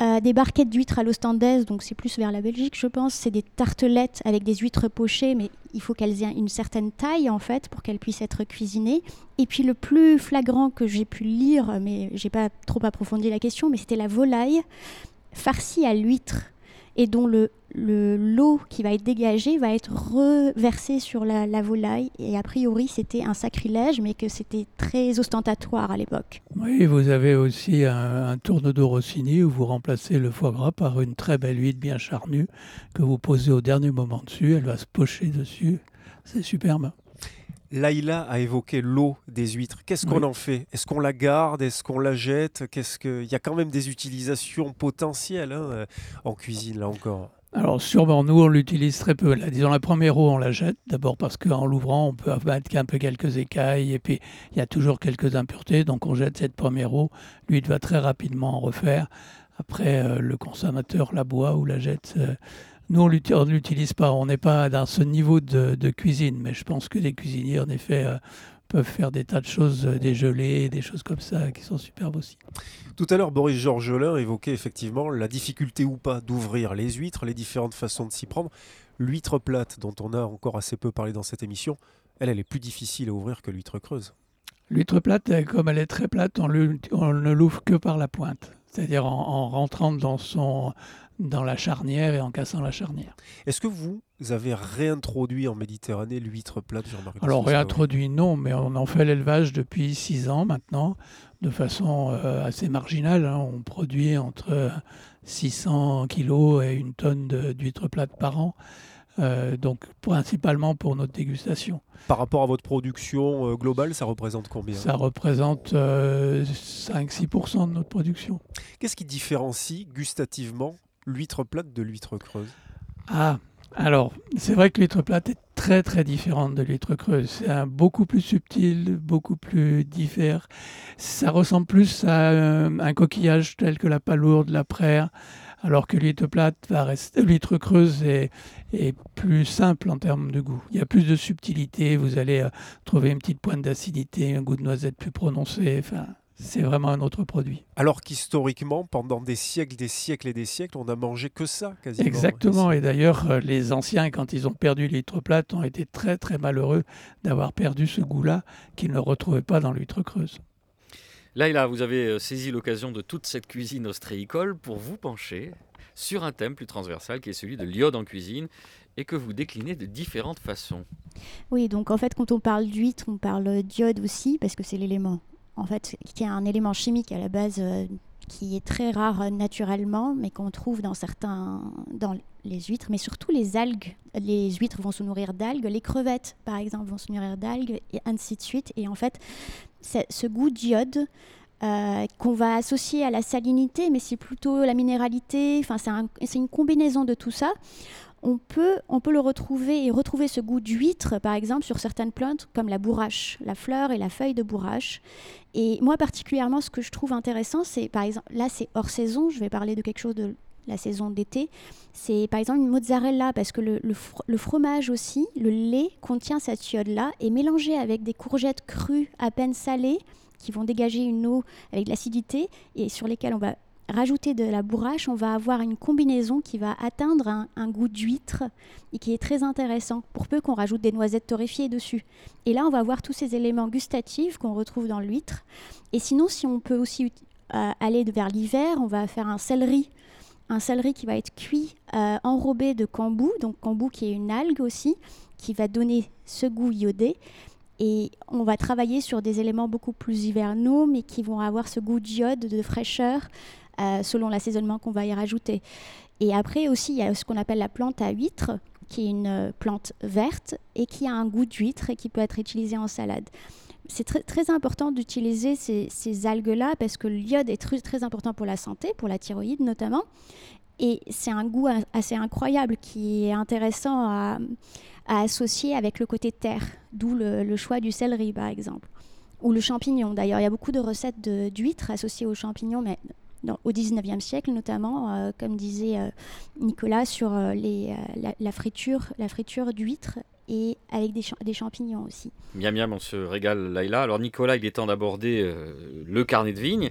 euh, des barquettes d'huîtres à l'ostandaise, donc c'est plus vers la Belgique je pense, c'est des tartelettes avec des huîtres pochées, mais il faut qu'elles aient une certaine taille en fait pour qu'elles puissent être cuisinées. Et puis le plus flagrant que j'ai pu lire, mais j'ai pas trop approfondi la question, mais c'était la volaille farcie à l'huître. Et dont le le l'eau qui va être dégagée va être reversée sur la, la volaille. Et a priori, c'était un sacrilège, mais que c'était très ostentatoire à l'époque. Oui, vous avez aussi un, un tourne-dos Rossini où vous remplacez le foie gras par une très belle huile bien charnue que vous posez au dernier moment dessus. Elle va se pocher dessus. C'est superbe. Laïla a évoqué l'eau des huîtres. Qu'est-ce qu'on Oui. en fait? Est-ce qu'on la garde? Est-ce qu'on la jette? Qu'est-ce que Il y a quand même des utilisations potentielles hein, euh, en cuisine, là encore. Alors sûrement, nous, on l'utilise très peu. Là, disons, la première eau, on la jette. D'abord parce qu'en l'ouvrant, on peut abattre un peu quelques écailles. Et puis, il y a toujours quelques impuretés. Donc, on jette cette première eau. L'huile va très rapidement en refaire. Après, euh, le consommateur la boit ou la jette. euh. Nous, on ne l'utilise pas. On n'est pas dans ce niveau de, de cuisine. Mais je pense que les cuisiniers, en effet, euh, peuvent faire des tas de choses, euh, des gelées, des choses comme ça, qui sont superbes aussi. Tout à l'heure, Boris Georgelin évoquait effectivement la difficulté ou pas d'ouvrir les huîtres, les différentes façons de s'y prendre. L'huître plate, dont on a encore assez peu parlé dans cette émission, elle, elle est plus difficile à ouvrir que l'huître creuse. L'huître plate, euh, comme elle est très plate, on, ne l'ouvre que par la pointe, c'est-à-dire en, en rentrant dans, son, dans la charnière et en cassant la charnière. Est-ce que vous avez réintroduit en Méditerranée l'huître plate, Jean-Marc Alors réintroduit, non, mais on en fait l'élevage depuis six ans maintenant, de façon euh, assez marginale. hein. On produit entre 600 kilos et une tonne d'huîtres plates par an, euh, donc principalement pour notre dégustation. Par rapport à votre production euh, globale, ça représente combien? Ça représente euh, 5-6% de notre production. Qu'est-ce qui différencie gustativement l'huître plate de l'huître creuse Ah, alors, c'est vrai que l'huître plate est très très différente de l'huître creuse. C'est beaucoup plus subtil, beaucoup plus diffère. Ça ressemble plus à euh, un coquillage tel que la palourde, la praire, alors que l'huître plate va rester, l'huître creuse est, est plus simple en termes de goût. Il y a plus de subtilité, vous allez euh, trouver une petite pointe d'acidité, un goût de noisette plus prononcé. Enfin, c'est vraiment un autre produit. Alors qu'historiquement, pendant des siècles, des siècles et des siècles, on n'a mangé que ça quasiment. Exactement. Et d'ailleurs, euh, les anciens, quand ils ont perdu l'huître plate, ont été très très malheureux d'avoir perdu ce goût-là qu'ils ne retrouvaient pas dans l'huître creuse. Là, là, vous avez euh, saisi l'occasion de toute cette cuisine ostréicole pour vous pencher sur un thème plus transversal qui est celui de l'iode en cuisine et que vous déclinez de différentes façons. Oui, donc en fait, quand on parle d'huître, on parle d'iode aussi, parce que c'est l'élément, en fait, qui est un élément chimique à la base euh, qui est très rare euh, naturellement, mais qu'on trouve dans certains, dans les huîtres, mais surtout les algues. Les huîtres vont se nourrir d'algues, les crevettes, par exemple, vont se nourrir d'algues, et ainsi de suite. Et en fait, ce goût d'iode, euh, qu'on va associer à la salinité, mais c'est plutôt la minéralité, enfin c'est une combinaison de tout ça on peut, on peut le retrouver et retrouver ce goût d'huître, par exemple, sur certaines plantes comme la bourrache, la fleur et la feuille de bourrache. Et moi, particulièrement, ce que je trouve intéressant, c'est, par exemple, là, c'est hors saison, je vais parler de quelque chose de la saison d'été. C'est, par exemple, une mozzarella, parce que le, le fro- le fromage aussi, le lait contient cette iode-là, et mélangé avec des courgettes crues à peine salées, qui vont dégager une eau avec de l'acidité, et sur lesquelles on va rajouter de la bourrache, on va avoir une combinaison qui va atteindre un, goût d'huître et qui est très intéressant, pour peu qu'on rajoute des noisettes torréfiées dessus. Et là, on va avoir tous ces éléments gustatifs qu'on retrouve dans l'huître. Et sinon, si on peut aussi euh, aller vers l'hiver, on va faire un céleri. Un céleri qui va être cuit, euh, enrobé de cambou, donc cambou qui est une algue aussi, qui va donner ce goût iodé. Et on va travailler sur des éléments beaucoup plus hivernaux, mais qui vont avoir ce goût d'iode, de fraîcheur, selon l'assaisonnement qu'on va y rajouter. Et après aussi, il y a ce qu'on appelle la plante à huître, qui est une euh, plante verte et qui a un goût d'huître et qui peut être utilisée en salade. C'est très, important d'utiliser ces, algues-là parce que l'iode est très, important pour la santé, pour la thyroïde notamment. Et c'est un goût assez incroyable qui est intéressant à, associer avec le côté terre, d'où le, le choix du céleri par exemple. Ou le champignon d'ailleurs. Il y a beaucoup de recettes d'huîtres associées aux champignons, mais dans- au 19e siècle notamment, euh, comme disait euh, Nicolas, sur euh, la, friture, la friture d'huîtres et avec des, des champignons aussi. Miam miam, on se régale Laïla. Alors Nicolas, il est temps d'aborder le carnet de vigne.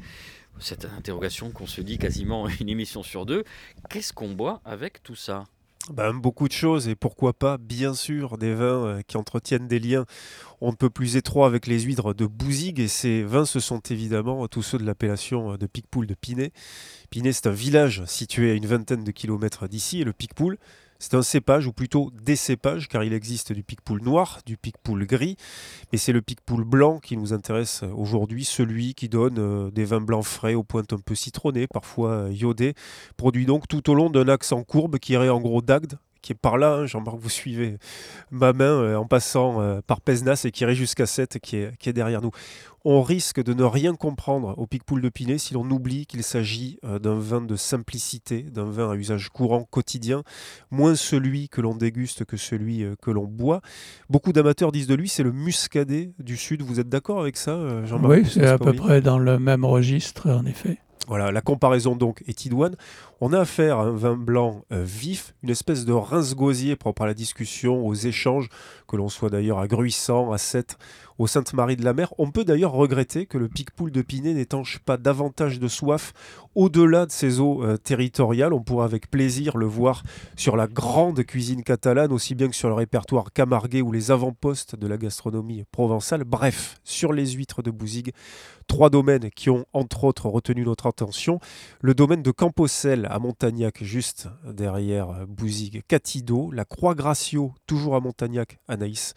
Cette interrogation qu'on se dit quasiment [laughs] une émission sur deux. Qu'est-ce qu'on boit avec tout ça? Ben, beaucoup de choses et pourquoi pas, bien sûr, des vins euh, qui entretiennent des liens on ne peut plus étroits avec les huîtres de Bouzigues et ces vins ce sont évidemment tous ceux de l'appellation de Picpoul de Pinet. Pinet c'est un village situé à une vingtaine de kilomètres d'ici et le Picpoul c'est un cépage, ou plutôt des cépages, car il existe du picpoul noir, du picpoul gris, mais c'est le picpoul blanc qui nous intéresse aujourd'hui, celui qui donne euh, des vins blancs frais aux pointes un peu citronnées, parfois euh, iodées, produit donc tout au long d'un axe en courbe qui irait en gros d'Agde qui est par là, hein, Jean-Marc, vous suivez ma main euh, en passant euh, par Pesnas et qui irait jusqu'à 7 qui est, qui est derrière nous. On risque de ne rien comprendre au Picpoul de Pinet si l'on oublie qu'il s'agit euh, d'un vin de simplicité, d'un vin à usage courant quotidien, moins celui que l'on déguste que celui que l'on boit. Beaucoup d'amateurs disent de lui c'est le muscadet du Sud. Vous êtes d'accord avec ça, Jean-Marc Oui, c'est à peu près dans le même registre, en effet. Voilà, la comparaison donc est idoine. On a affaire à un vin blanc euh, vif, une espèce de rince-gosier propre à la discussion, aux échanges, que l'on soit d'ailleurs à Gruissant, à Sète, au Sainte-Marie de la Mer. On peut d'ailleurs regretter que le Picpoul de Pinet n'étanche pas davantage de soif au-delà de ses eaux euh, territoriales. On pourra avec plaisir le voir sur la grande cuisine catalane, aussi bien que sur le répertoire camarguais ou les avant-postes de la gastronomie provençale. Bref, sur les huîtres de Bouzigues, trois domaines qui ont entre autres retenu notre attention. Le domaine de Camposel à Montagnac, juste derrière Bouzigues, Catido, la Croix Gracio, toujours à Montagnac, à Naïs,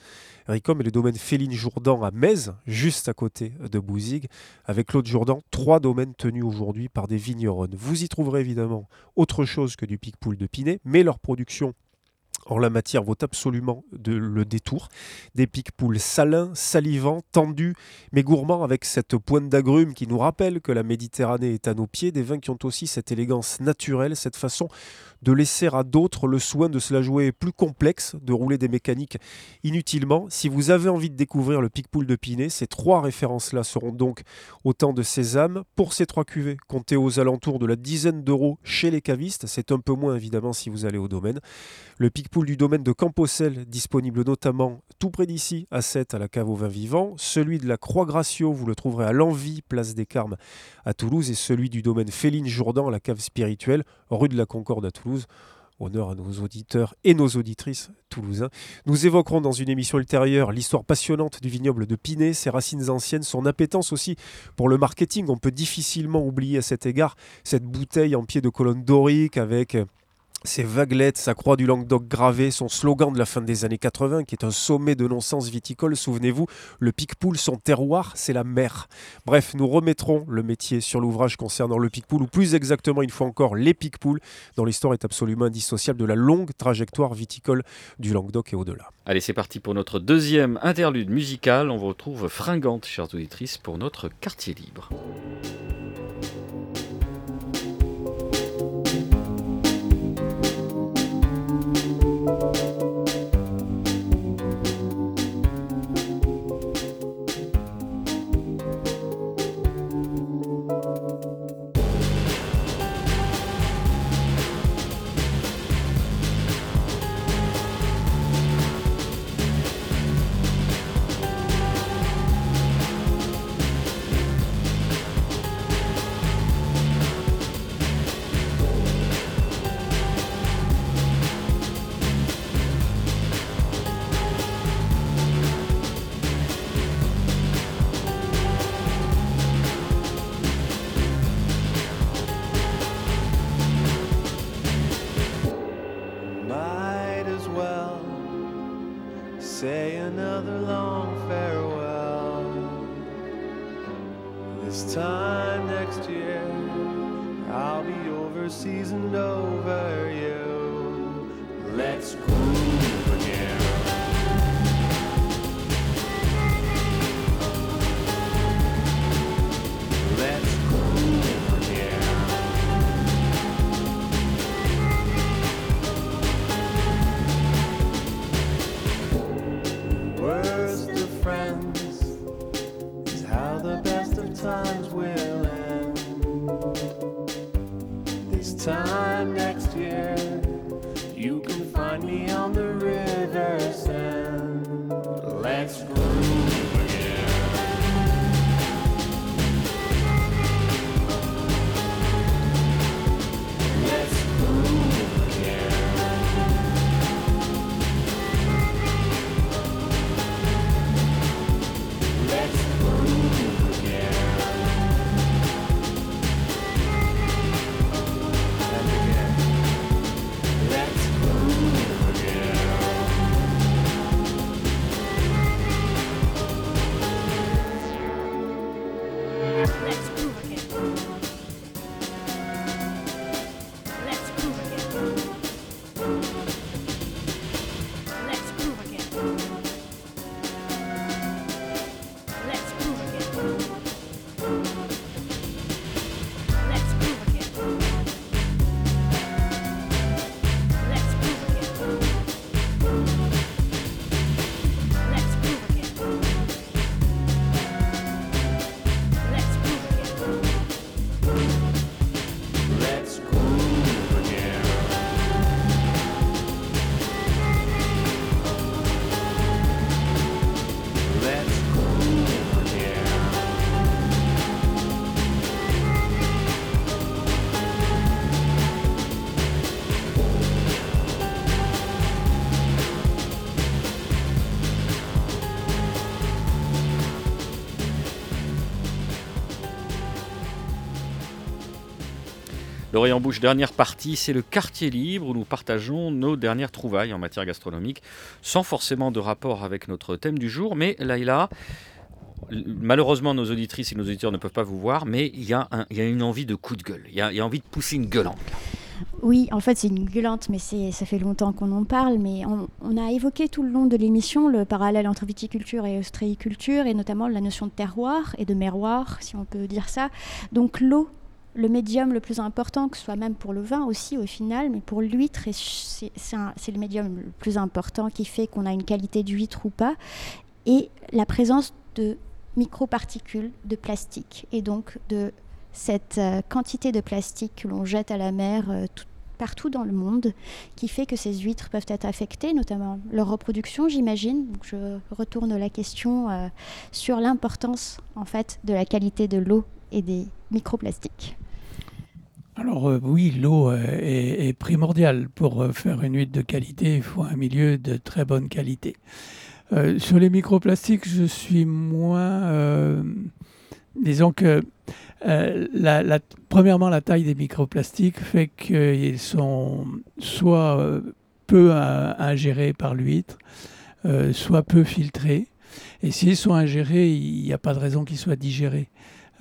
Ricom. Et le domaine Féline Jourdan à Metz, juste à côté de Bouzigues, avec Claude Jourdan, trois domaines tenus aujourd'hui par des vignerons. Vous y trouverez évidemment autre chose que du Picpoul de Pinet, mais leur production en la matière vaut absolument le détour. Des pics-poules salins, salivants, tendus, mais gourmands avec cette pointe d'agrumes qui nous rappelle que la Méditerranée est à nos pieds. Des vins qui ont aussi cette élégance naturelle, cette façon de laisser à d'autres le soin de se la jouer plus complexe, de rouler des mécaniques inutilement. Si vous avez envie de découvrir le Picpoul de Pinet, ces trois références-là seront donc autant de sésame. Pour ces trois cuvées, comptez aux alentours de la dizaine d'euros chez les cavistes. C'est un peu moins évidemment si vous allez au domaine. Le Du domaine de Camposel, disponible notamment tout près d'ici, à 7 à la cave au vin vivant. Celui de la Croix-Gracio, vous le trouverez à l'Envie, place des Carmes à Toulouse. Et celui du domaine Féline Jourdan, à la cave spirituelle, rue de la Concorde à Toulouse. Honneur à nos auditeurs et nos auditrices toulousains. Nous évoquerons dans une émission ultérieure l'histoire passionnante du vignoble de Pinet, ses racines anciennes, son appétence aussi pour le marketing. On peut difficilement oublier à cet égard cette bouteille en pied de colonne dorique avec ses vaguelettes, sa croix du Languedoc gravée, son slogan de la fin des années 80, qui est un sommet de non-sens viticole, souvenez-vous, le Picpoul, son terroir, c'est la mer. Bref, nous remettrons le métier sur l'ouvrage concernant le Picpoul, ou plus exactement, une fois encore, les Picpouls, dont l'histoire est absolument indissociable de la longue trajectoire viticole du Languedoc et au-delà. Allez, c'est parti pour notre deuxième interlude musical. On vous retrouve fringante, chères auditrices, pour notre quartier libre. This time next year, I'll be overseas seasoned over you. Let's go. L'Orient Bouche, dernière partie, c'est le quartier libre où nous partageons nos dernières trouvailles en matière gastronomique, sans forcément de rapport avec notre thème du jour. Mais Laïla, malheureusement, nos auditrices et nos auditeurs ne peuvent pas vous voir, mais il y, a une envie de coup de gueule. Il y a, envie de pousser une gueulante. Oui, en fait, c'est une gueulante, mais ça fait longtemps qu'on en parle. Mais on, a évoqué tout le long de l'émission le parallèle entre viticulture et ostréiculture, et notamment la notion de terroir et de merroir, si on peut dire ça. Donc l'eau le médium le plus important, que ce soit même pour le vin aussi au final, mais pour l'huître, c'est le médium le plus important qui fait qu'on a une qualité d'huître ou pas, et la présence de microparticules de plastique, et donc de cette euh, quantité de plastique que l'on jette à la mer euh, partout dans le monde, qui fait que ces huîtres peuvent être affectées, notamment leur reproduction, j'imagine. je retourne la question euh, sur l'importance en fait de la qualité de l'eau et des microplastiques. Alors euh, oui, l'eau euh, est, primordiale. Pour euh, faire une huile de qualité, il faut un milieu de très bonne qualité. sur les microplastiques, je suis moins... disons que, premièrement, la taille des microplastiques fait qu'ils sont soit peu ingérés par l'huître, soit peu filtrés. Et s'ils sont ingérés, il n'y a pas de raison qu'ils soient digérés.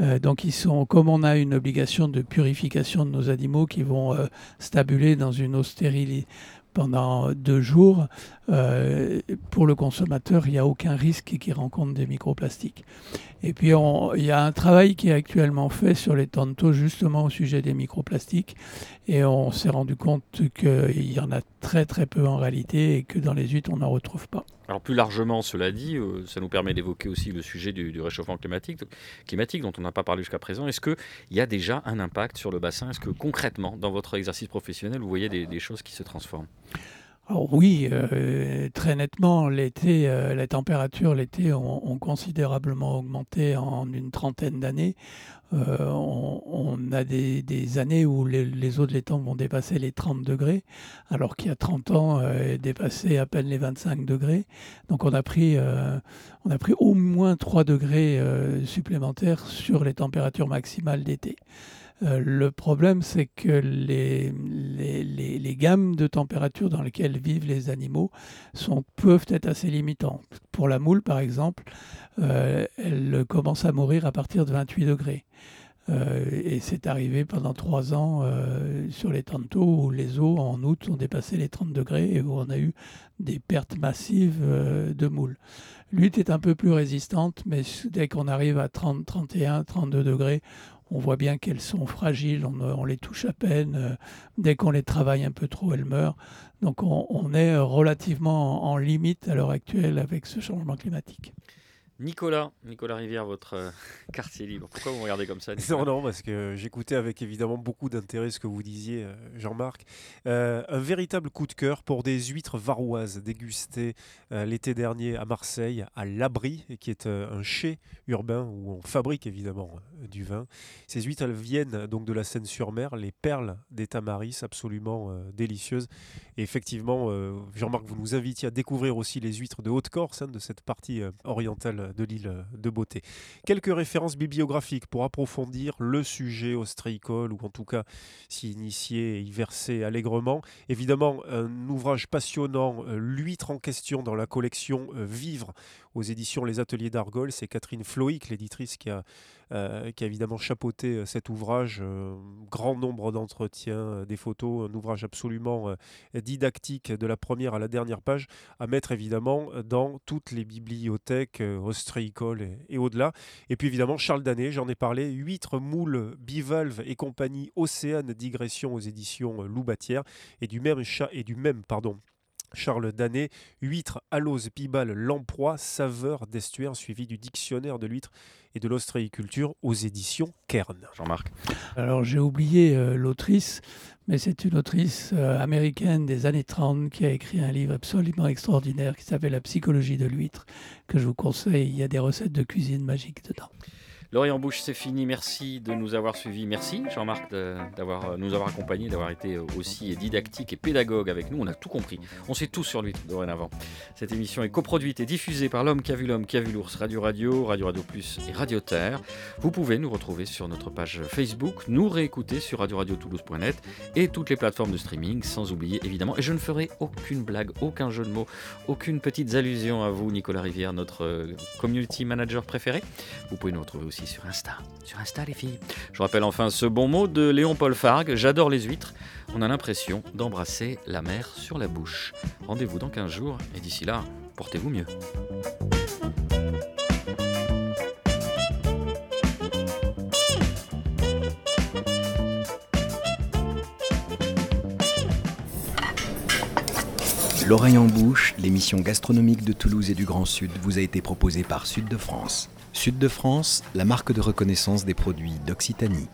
Euh, donc ils sont, comme on a une obligation de purification de nos animaux qui vont euh, stabuler dans une eau stérile pendant deux jours, euh, pour le consommateur, il n'y a aucun risque qu'il rencontre des microplastiques. Et puis, il y a un travail qui est actuellement fait sur les tantos justement au sujet des microplastiques. Et on s'est rendu compte qu'il y en a très très peu en réalité et que dans les huîtres, on n'en retrouve pas. Alors plus largement, cela dit, euh, ça nous permet d'évoquer aussi le sujet du, réchauffement climatique, climatique dont on n'a pas parlé jusqu'à présent. Est-ce qu'il y a déjà un impact sur le bassin? Est-ce que concrètement, dans votre exercice professionnel, vous voyez des choses qui se transforment? Alors oui, euh, très nettement, l'été, euh, les températures l'été ont, considérablement augmenté en une trentaine d'années. Euh, on, a des, années où les, eaux de l'étang vont dépasser les 30 degrés, alors qu'il y a 30 ans, dépassaient à peine les 25 degrés. Donc on a pris, on a pris au moins 3 degrés supplémentaires sur les températures maximales d'été. Euh, le problème, c'est que les, les, gammes de température dans lesquelles vivent les animaux sont, peuvent être assez limitantes. Pour la moule, par exemple, euh, elle commence à mourir à partir de 28 degrés. Euh, et c'est arrivé pendant trois ans sur les tantos où les eaux en août ont dépassé les 30 degrés et où on a eu des pertes massives de moules. L'huître est un peu plus résistante, mais dès qu'on arrive à 30, 31, 32 degrés, on voit bien qu'elles sont fragiles, on, les touche à peine. Euh, dès qu'on les travaille un peu trop, elles meurent. Donc on, est relativement en limite à l'heure actuelle avec ce changement climatique. Nicolas, Nicolas Rivière, votre euh, [laughs] quartier libre. Pourquoi vous regardez comme ça [laughs] Non, non, parce que j'écoutais avec évidemment beaucoup d'intérêt ce que vous disiez, euh, Jean-Marc. Euh, un véritable coup de cœur pour des huîtres varoises dégustées l'été dernier à Marseille, à l'Abri, qui est un chai urbain où on fabrique évidemment du vin. Ces huîtres, elles viennent donc de la Seine-sur-Mer, les perles des Tamaris, absolument délicieuses. Et effectivement, Jean-Marc, vous nous invitiez à découvrir aussi les huîtres de Haute-Corse, hein, de cette partie orientale de l'île de Beauté. Quelques références bibliographiques pour approfondir le sujet ostréicole, ou en tout cas s'y initier et y verser allègrement. Évidemment, un ouvrage passionnant, euh, L'huître en question dans la collection euh, Vivre aux éditions Les Ateliers d'Argol. C'est Catherine Floïc, l'éditrice, qui a, euh, évidemment chapeauté euh, cet ouvrage. Euh, grand nombre d'entretiens, des photos, un ouvrage absolument didactique de la première à la dernière page, à mettre évidemment dans toutes les bibliothèques ostréicoles et, au-delà. Et puis évidemment, Charles Danet, j'en ai parlé, Huîtres, moules, bivalves et compagnie, Océane digression aux éditions Loubatière, et du même chat et du même, pardon, Charles Danet, huître, alose, pibale, lamproie, saveur d'estuaire, suivi du dictionnaire de l'huître et de l'ostréiculture aux éditions Kern. Jean-Marc. Alors j'ai oublié euh, l'autrice, mais c'est une autrice euh, américaine des années 30 qui a écrit un livre absolument extraordinaire qui s'appelle La psychologie de l'huître, que je vous conseille. Il y a des recettes de cuisine magiques dedans. L'Orient en bouche, c'est fini. Merci de nous avoir suivis. Merci Jean-Marc d'avoir nous avoir accompagnés, d'avoir été aussi didactique et pédagogue avec nous. On a tout compris. On sait tout sur lui dorénavant. Cette émission est coproduite et diffusée par l'homme qui a vu l'homme, qui a vu l'ours, Radio Radio, Radio Radio Plus et Radio Terre. Vous pouvez nous retrouver sur notre page Facebook, nous réécouter sur radio radio toulouse.net et toutes les plateformes de streaming, sans oublier évidemment. Et je ne ferai aucune blague, aucun jeu de mots, aucune petite allusion à vous, Nicolas Rivière, notre euh, community manager préféré. Vous pouvez nous retrouver sur Insta. Sur Insta, les filles. Je rappelle enfin ce bon mot de Léon Paul Fargue J'adore les huîtres. On a l'impression d'embrasser la mer sur la bouche. Rendez-vous dans 15 jours et d'ici là, portez-vous mieux. L'oreille en bouche, l'émission gastronomique de Toulouse et du Grand Sud vous a été proposée par Sud de France. Sud de France, la marque de reconnaissance des produits d'Occitanie.